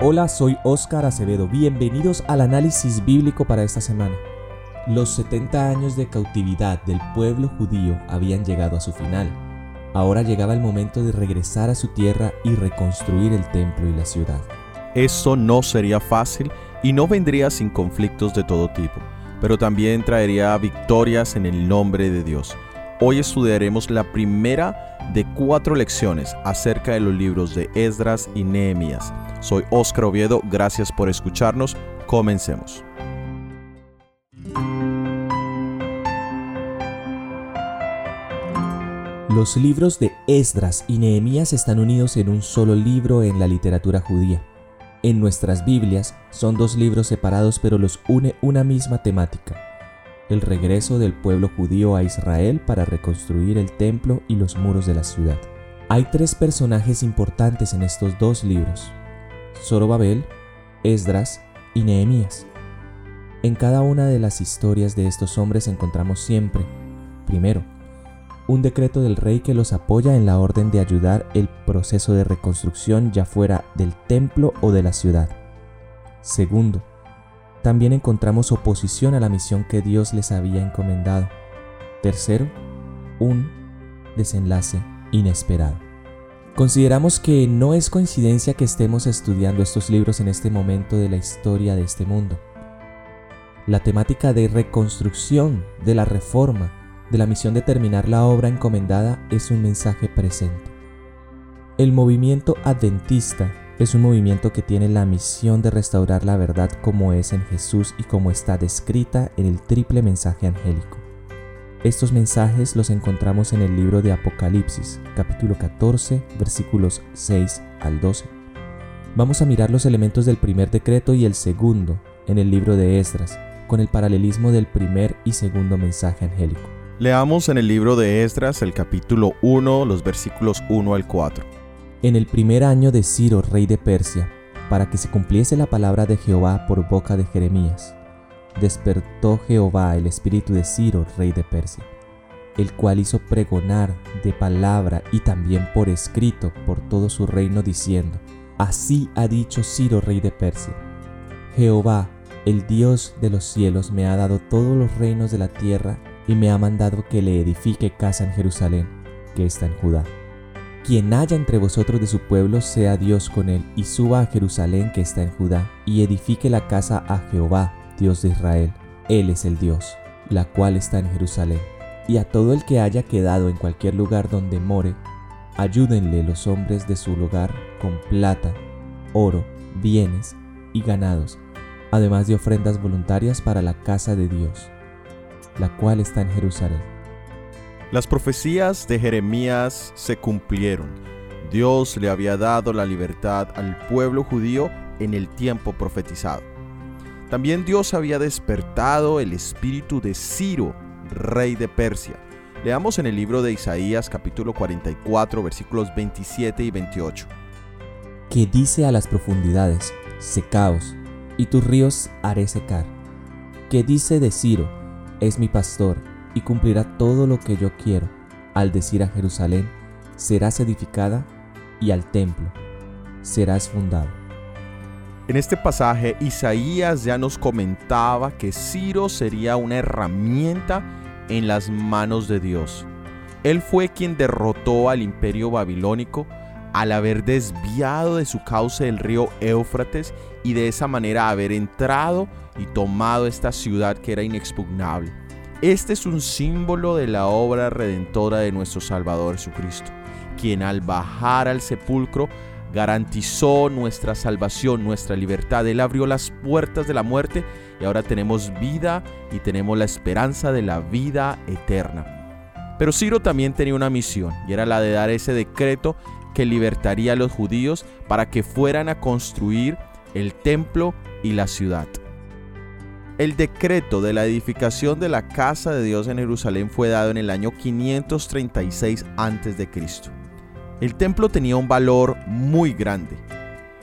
Hola, soy Óscar Acevedo. Bienvenidos al análisis bíblico para esta semana. Los 70 años de cautividad del pueblo judío habían llegado a su final. Ahora llegaba el momento de regresar a su tierra y reconstruir el templo y la ciudad. Eso no sería fácil y no vendría sin conflictos de todo tipo, pero también traería victorias en el nombre de Dios. Hoy estudiaremos la primera de cuatro lecciones acerca de los libros de Esdras y Nehemías. Soy Óscar Oviedo, gracias por escucharnos. Comencemos. Los libros de Esdras y Nehemías están unidos en un solo libro en la literatura judía. En nuestras Biblias son dos libros separados pero los une una misma temática, el regreso del pueblo judío a Israel para reconstruir el templo y los muros de la ciudad. Hay tres personajes importantes en estos dos libros, Zorobabel, Esdras y Nehemías. En cada una de las historias de estos hombres encontramos siempre, primero, un decreto del rey que los apoya en la orden de ayudar el proceso de reconstrucción ya fuera del templo o de la ciudad. Segundo, también encontramos oposición a la misión que Dios les había encomendado. Tercero, un desenlace inesperado. Consideramos que no es coincidencia que estemos estudiando estos libros en este momento de la historia de este mundo. La temática de reconstrucción, de la reforma, de la misión de terminar la obra encomendada es un mensaje presente. El movimiento adventista es un movimiento que tiene la misión de restaurar la verdad como es en Jesús y como está descrita en el triple mensaje angélico. Estos mensajes los encontramos en el libro de Apocalipsis, capítulo 14, versículos 6 al 12. Vamos a mirar los elementos del primer decreto y el segundo en el libro de Esdras, con el paralelismo del primer y segundo mensaje angélico. Leamos en el libro de Esdras el capítulo 1, los versículos 1 al 4 en el primer año de Ciro, rey de Persia, para que se cumpliese la palabra de Jehová por boca de Jeremías. Despertó Jehová el espíritu de Ciro, rey de Persia, el cual hizo pregonar de palabra y también por escrito por todo su reino, diciendo, Así ha dicho Ciro, rey de Persia, Jehová, el Dios de los cielos, me ha dado todos los reinos de la tierra y me ha mandado que le edifique casa en Jerusalén, que está en Judá. Quien haya entre vosotros de su pueblo, sea Dios con él, y suba a Jerusalén que está en Judá, y edifique la casa a Jehová, Dios de Israel. Él es el Dios, la cual está en Jerusalén. Y a todo el que haya quedado en cualquier lugar donde more, ayúdenle los hombres de su lugar con plata, oro, bienes y ganados, además de ofrendas voluntarias para la casa de Dios, la cual está en Jerusalén las profecías de Jeremías se cumplieron. Dios le había dado la libertad al pueblo judío en el tiempo profetizado. También Dios había despertado el espíritu de Ciro, rey de Persia. Leamos en el libro de Isaías capítulo 44 versículos 27 y 28. Que dice a las profundidades, secaos, y tus ríos haré secar. Que dice de Ciro, es mi pastor, y cumplirá todo lo que yo quiero, al decir a Jerusalén, serás edificada, y al templo, serás fundado. En este pasaje, Isaías ya nos comentaba que Ciro sería una herramienta en las manos de Dios. Él fue quien derrotó al imperio babilónico al haber desviado de su cauce el río Éufrates y de esa manera haber entrado y tomado esta ciudad que era inexpugnable. Este es un símbolo de la obra redentora de nuestro Salvador Jesucristo, quien al bajar al sepulcro garantizó nuestra salvación, nuestra libertad. Él abrió las puertas de la muerte y ahora tenemos vida y tenemos la esperanza de la vida eterna. Pero Ciro también tenía una misión y era la de dar ese decreto que libertaría a los judíos para que fueran a construir el templo y la ciudad. El decreto de la edificación de la casa de Dios en Jerusalén fue dado en el año 536 a.C. El templo tenía un valor muy grande.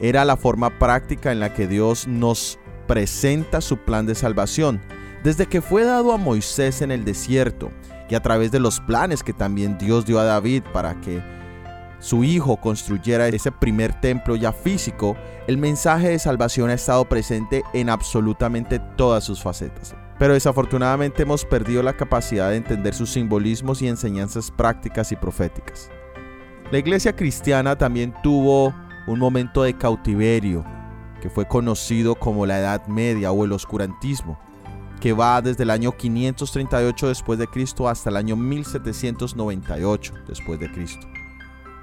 Era la forma práctica en la que Dios nos presenta su plan de salvación, desde que fue dado a Moisés en el desierto y a través de los planes que también Dios dio a David para que su hijo construyera ese primer templo ya físico, el mensaje de salvación ha estado presente en absolutamente todas sus facetas. Pero desafortunadamente hemos perdido la capacidad de entender sus simbolismos y enseñanzas prácticas y proféticas. La iglesia cristiana también tuvo un momento de cautiverio, que fue conocido como la Edad Media o el oscurantismo, que va desde el año 538 después de Cristo hasta el año 1798 después de Cristo.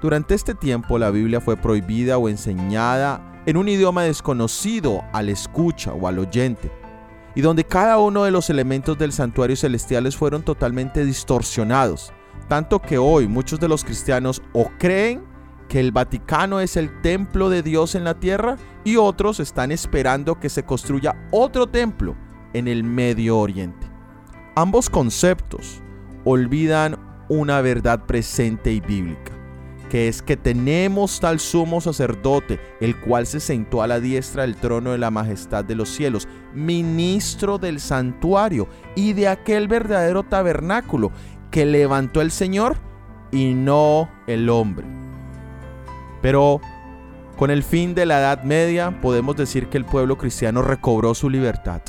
Durante este tiempo la Biblia fue prohibida o enseñada en un idioma desconocido al escucha o al oyente, y donde cada uno de los elementos del santuario celestiales fueron totalmente distorsionados, tanto que hoy muchos de los cristianos o creen que el Vaticano es el templo de Dios en la tierra y otros están esperando que se construya otro templo en el Medio Oriente. Ambos conceptos olvidan una verdad presente y bíblica, que es que tenemos tal sumo sacerdote, el cual se sentó a la diestra del trono de la majestad de los cielos, ministro del santuario y de aquel verdadero tabernáculo que levantó el Señor y no el hombre. Pero con el fin de la Edad Media podemos decir que el pueblo cristiano recobró su libertad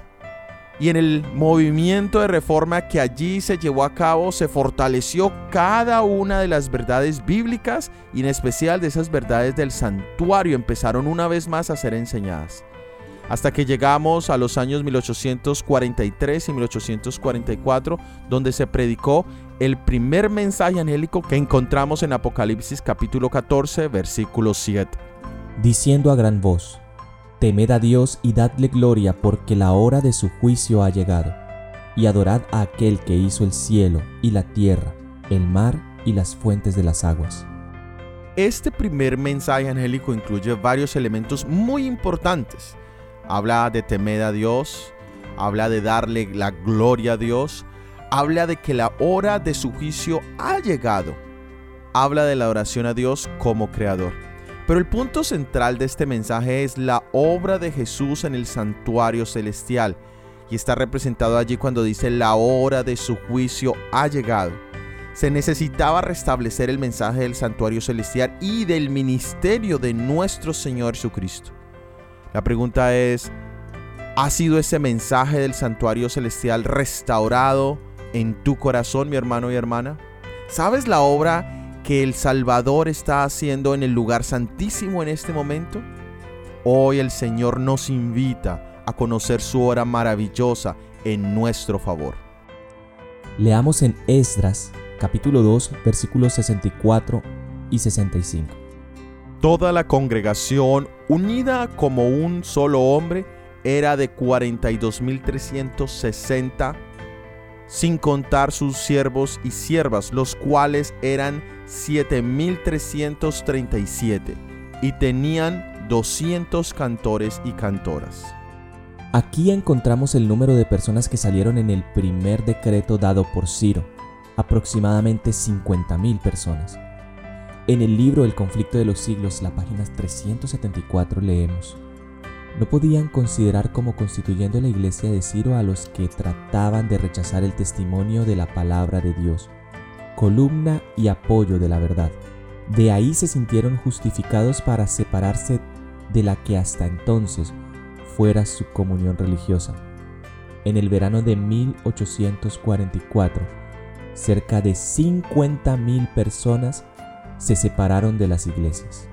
y en el movimiento de reforma que allí se llevó a cabo se fortaleció cada una de las verdades bíblicas y en especial de esas verdades del santuario empezaron una vez más a ser enseñadas. Hasta que llegamos a los años 1843 y 1844, donde se predicó el primer mensaje angélico que encontramos en Apocalipsis capítulo 14, versículo 7. Diciendo a gran voz, Temed a Dios y dadle gloria porque la hora de su juicio ha llegado. Y adorad a aquel que hizo el cielo y la tierra, el mar y las fuentes de las aguas. Este primer mensaje angélico incluye varios elementos muy importantes. Habla de temer a Dios, habla de darle la gloria a Dios, habla de que la hora de su juicio ha llegado, habla de la oración a Dios como creador. Pero el punto central de este mensaje es la obra de Jesús en el santuario celestial. Y está representado allí cuando dice la hora de su juicio ha llegado. Se necesitaba restablecer el mensaje del santuario celestial y del ministerio de nuestro Señor Jesucristo. La pregunta es, ¿ha sido ese mensaje del santuario celestial restaurado en tu corazón, mi hermano y hermana? ¿Sabes la obra que el Salvador está haciendo en el lugar santísimo en este momento? Hoy el Señor nos invita a conocer su hora maravillosa en nuestro favor. Leamos en Esdras capítulo 2 versículos 64 y 65. Toda la congregación, unida como un solo hombre, era de 42.360 sin contar sus siervos y siervas, los cuales eran 7337 y tenían 200 cantores y cantoras. Aquí encontramos el número de personas que salieron en el primer decreto dado por Ciro, aproximadamente 50.000 personas. En el libro El conflicto de los siglos, la página 374 leemos, no podían considerar como constituyendo la iglesia de Ciro a los que trataban de rechazar el testimonio de la palabra de Dios, columna y apoyo de la verdad. De ahí se sintieron justificados para separarse de la que hasta entonces fuera su comunión religiosa. En el verano de 1844, cerca de 50.000 personas se separaron de las iglesias.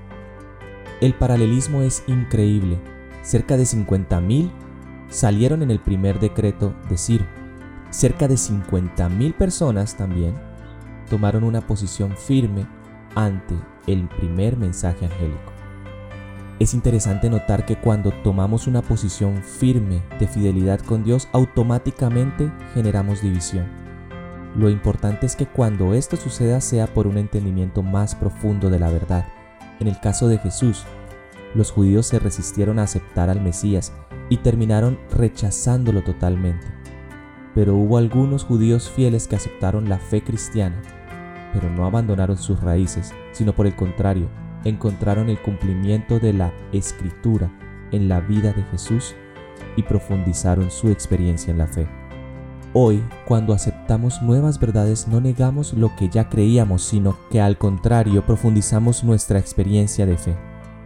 El paralelismo es increíble cerca de 50.000 salieron en el primer decreto de Ciro. Cerca de 50.000 personas también tomaron una posición firme ante el primer mensaje angélico. Es interesante notar que cuando tomamos una posición firme de fidelidad con Dios, automáticamente generamos división. Lo importante es que cuando esto suceda sea por un entendimiento más profundo de la verdad. En el caso de Jesús, los judíos se resistieron a aceptar al Mesías y terminaron rechazándolo totalmente. Pero hubo algunos judíos fieles que aceptaron la fe cristiana, pero no abandonaron sus raíces, sino por el contrario, encontraron el cumplimiento de la escritura en la vida de Jesús y profundizaron su experiencia en la fe. Hoy, cuando aceptamos nuevas verdades, no negamos lo que ya creíamos, sino que al contrario profundizamos nuestra experiencia de fe.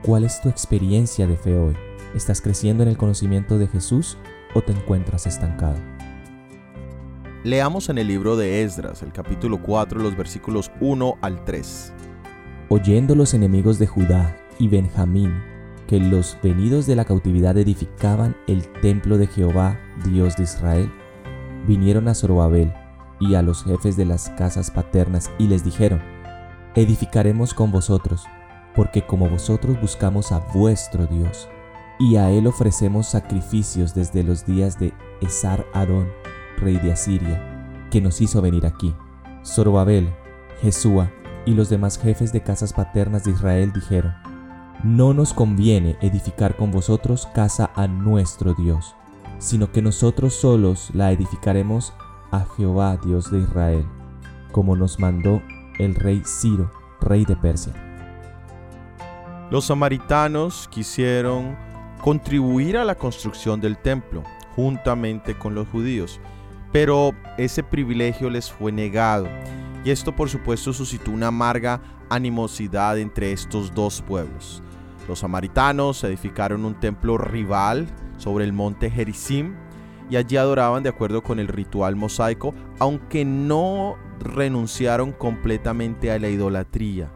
¿Cuál es tu experiencia de fe hoy? ¿Estás creciendo en el conocimiento de Jesús o te encuentras estancado? Leamos en el libro de Esdras, el capítulo 4, los versículos 1 al 3. Oyendo los enemigos de Judá y Benjamín que los venidos de la cautividad edificaban el templo de Jehová, Dios de Israel, vinieron a Zorobabel y a los jefes de las casas paternas y les dijeron, edificaremos con vosotros, porque como vosotros buscamos a vuestro Dios, y a él ofrecemos sacrificios desde los días de Esar Adón, rey de Asiria, que nos hizo venir aquí. Zorobabel, Jesúa y los demás jefes de casas paternas de Israel dijeron, no nos conviene edificar con vosotros casa a nuestro Dios, sino que nosotros solos la edificaremos a Jehová Dios de Israel, como nos mandó el rey Ciro, rey de Persia. Los samaritanos quisieron contribuir a la construcción del templo, juntamente con los judíos, pero ese privilegio les fue negado, y esto por supuesto suscitó una amarga animosidad entre estos dos pueblos. Los samaritanos edificaron un templo rival sobre el monte Gerizim y allí adoraban de acuerdo con el ritual mosaico, aunque no renunciaron completamente a la idolatría.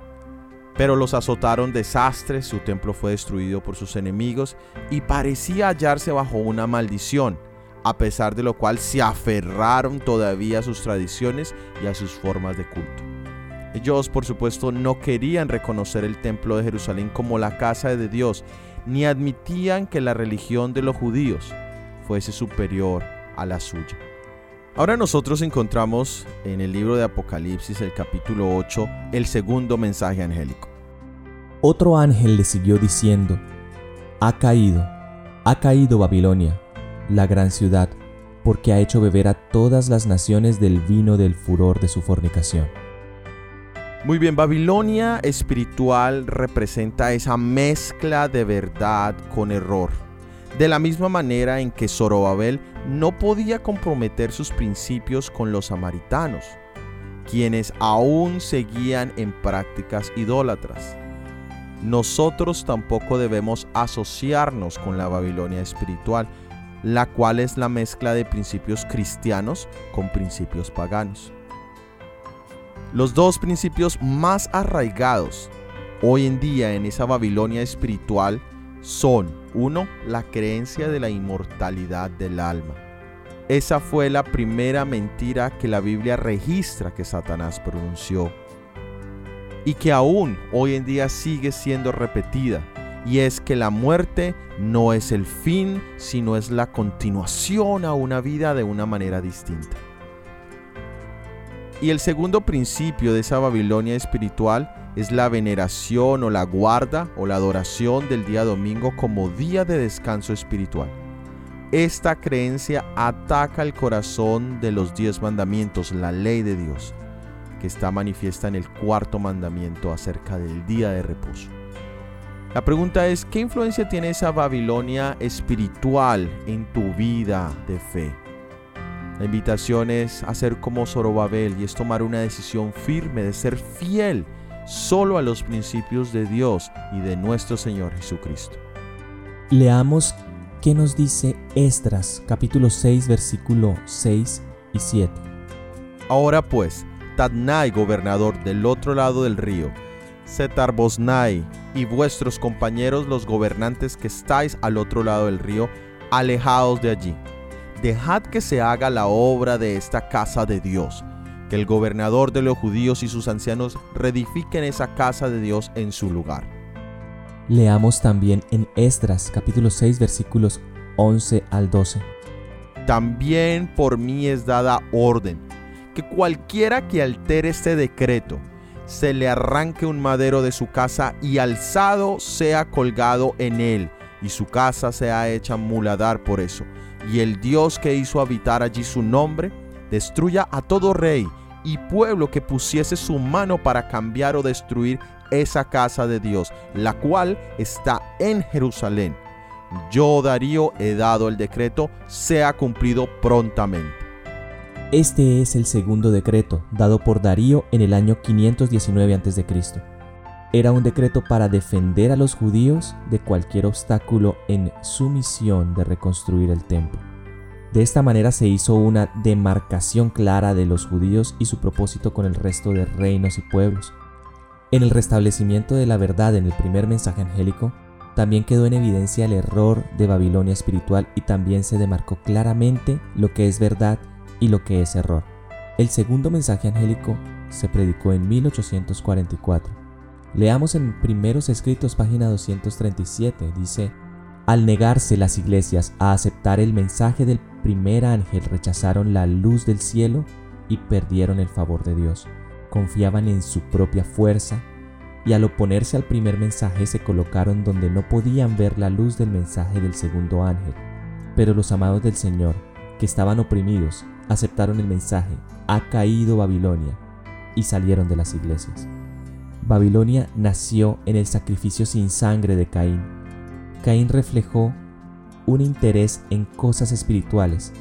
Pero los azotaron desastres, su templo fue destruido por sus enemigos y parecía hallarse bajo una maldición, a pesar de lo cual se aferraron todavía a sus tradiciones y a sus formas de culto. Ellos, por supuesto, no querían reconocer el templo de Jerusalén como la casa de Dios, ni admitían que la religión de los judíos fuese superior a la suya. Ahora nosotros encontramos en el libro de Apocalipsis, el capítulo 8, el segundo mensaje angélico. Otro ángel le siguió diciendo, Ha caído, ha caído Babilonia, la gran ciudad, porque ha hecho beber a todas las naciones del vino del furor de su fornicación. Muy bien, Babilonia espiritual representa esa mezcla de verdad con error. De la misma manera en que Zorobabel no podía comprometer sus principios con los samaritanos, quienes aún seguían en prácticas idólatras. Nosotros tampoco debemos asociarnos con la Babilonia espiritual, la cual es la mezcla de principios cristianos con principios paganos. Los dos principios más arraigados hoy en día en esa Babilonia espiritual son, uno, la creencia de la inmortalidad del alma. Esa fue la primera mentira que la Biblia registra que Satanás pronunció y que aún hoy en día sigue siendo repetida, y es que la muerte no es el fin, sino es la continuación a una vida de una manera distinta. Y el segundo principio de esa Babilonia espiritual es la veneración o la guarda o la adoración del día domingo como día de descanso espiritual. Esta creencia ataca el corazón de los diez mandamientos, la ley de Dios, que está manifiesta en el cuarto mandamiento acerca del día de reposo. La pregunta es, ¿qué influencia tiene esa Babilonia espiritual en tu vida de fe? La invitación es hacer como Zorobabel y es tomar una decisión firme de ser fiel solo a los principios de Dios y de nuestro Señor Jesucristo. Leamos qué nos dice Esdras capítulo 6 versículo 6 y 7. Ahora pues, Tadnai, gobernador del otro lado del río, Setarbosnai y vuestros compañeros los gobernantes que estáis al otro lado del río, alejados de allí dejad que se haga la obra de esta casa de Dios, que el gobernador de los judíos y sus ancianos reedifiquen esa casa de Dios en su lugar. Leamos también en Esdras capítulo 6 versículos 11 al 12. También por mí es dada orden que cualquiera que altere este decreto, se le arranque un madero de su casa y alzado sea colgado en él, y su casa sea hecha muladar por eso y el Dios que hizo habitar allí su nombre, destruya a todo rey y pueblo que pusiese su mano para cambiar o destruir esa casa de Dios, la cual está en Jerusalén. Yo, Darío, he dado el decreto, sea cumplido prontamente. Este es el segundo decreto dado por Darío en el año 519 a.C. Era un decreto para defender a los judíos de cualquier obstáculo en su misión de reconstruir el templo. De esta manera se hizo una demarcación clara de los judíos y su propósito con el resto de reinos y pueblos. En el restablecimiento de la verdad en el primer mensaje angélico, también quedó en evidencia el error de Babilonia espiritual y también se demarcó claramente lo que es verdad y lo que es error. El segundo mensaje angélico se predicó en 1844. Leamos en Primeros Escritos página 237, dice, al negarse las iglesias a aceptar el mensaje del primer ángel, rechazaron la luz del cielo y perdieron el favor de Dios. Confiaban en su propia fuerza y al oponerse al primer mensaje se colocaron donde no podían ver la luz del mensaje del segundo ángel. Pero los amados del Señor, que estaban oprimidos, aceptaron el mensaje, ha caído Babilonia, y salieron de las iglesias. Babilonia nació en el sacrificio sin sangre de Caín. Caín reflejó un interés en cosas espirituales,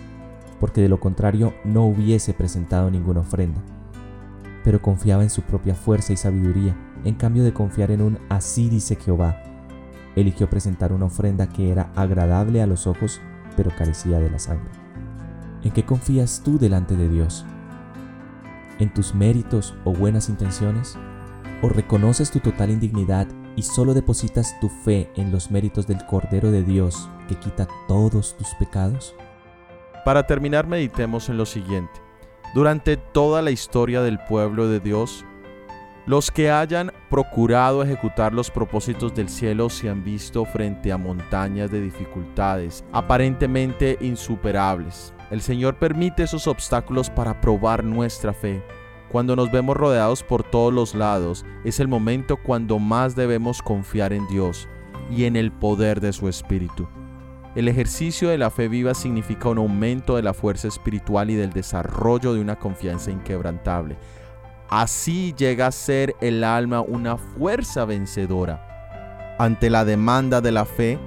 porque de lo contrario no hubiese presentado ninguna ofrenda. Pero confiaba en su propia fuerza y sabiduría, en cambio de confiar en un así dice Jehová. Eligió presentar una ofrenda que era agradable a los ojos, pero carecía de la sangre. ¿En qué confías tú delante de Dios? ¿En tus méritos o buenas intenciones? ¿O reconoces tu total indignidad y solo depositas tu fe en los méritos del Cordero de Dios que quita todos tus pecados? Para terminar, meditemos en lo siguiente. Durante toda la historia del pueblo de Dios, los que hayan procurado ejecutar los propósitos del cielo se han visto frente a montañas de dificultades aparentemente insuperables. El Señor permite esos obstáculos para probar nuestra fe cuando nos vemos rodeados por todos los lados, es el momento cuando más debemos confiar en Dios y en el poder de su Espíritu. El ejercicio de la fe viva significa un aumento de la fuerza espiritual y del desarrollo de una confianza inquebrantable. Así llega a ser el alma una fuerza vencedora. Ante la demanda de la fe,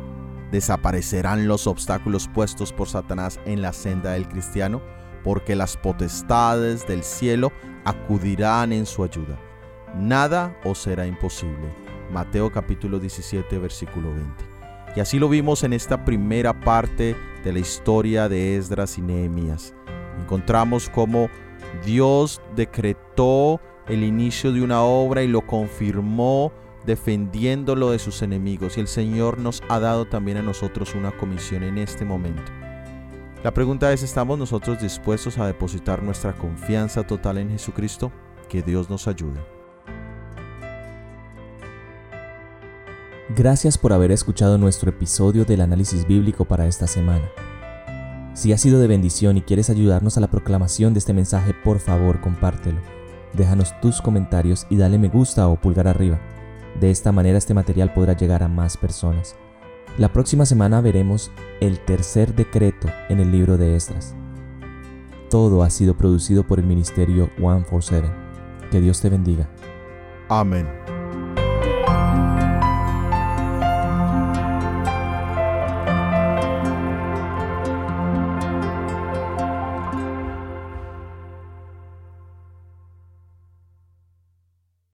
desaparecerán los obstáculos puestos por Satanás en la senda del cristiano porque las potestades del cielo acudirán en su ayuda. Nada os será imposible. Mateo capítulo 17 versículo 20. Y así lo vimos en esta primera parte de la historia de Esdras y Nehemías. Encontramos cómo Dios decretó el inicio de una obra y lo confirmó defendiéndolo de sus enemigos. Y el Señor nos ha dado también a nosotros una comisión en este momento. La pregunta es, ¿estamos nosotros dispuestos a depositar nuestra confianza total en Jesucristo? Que Dios nos ayude. Gracias por haber escuchado nuestro episodio del análisis bíblico para esta semana. Si ha sido de bendición y quieres ayudarnos a la proclamación de este mensaje, por favor compártelo. Déjanos tus comentarios y dale me gusta o pulgar arriba. De esta manera este material podrá llegar a más personas. La próxima semana veremos el tercer decreto en el libro de Esdras. Todo ha sido producido por el ministerio 147. Que Dios te bendiga. Amén.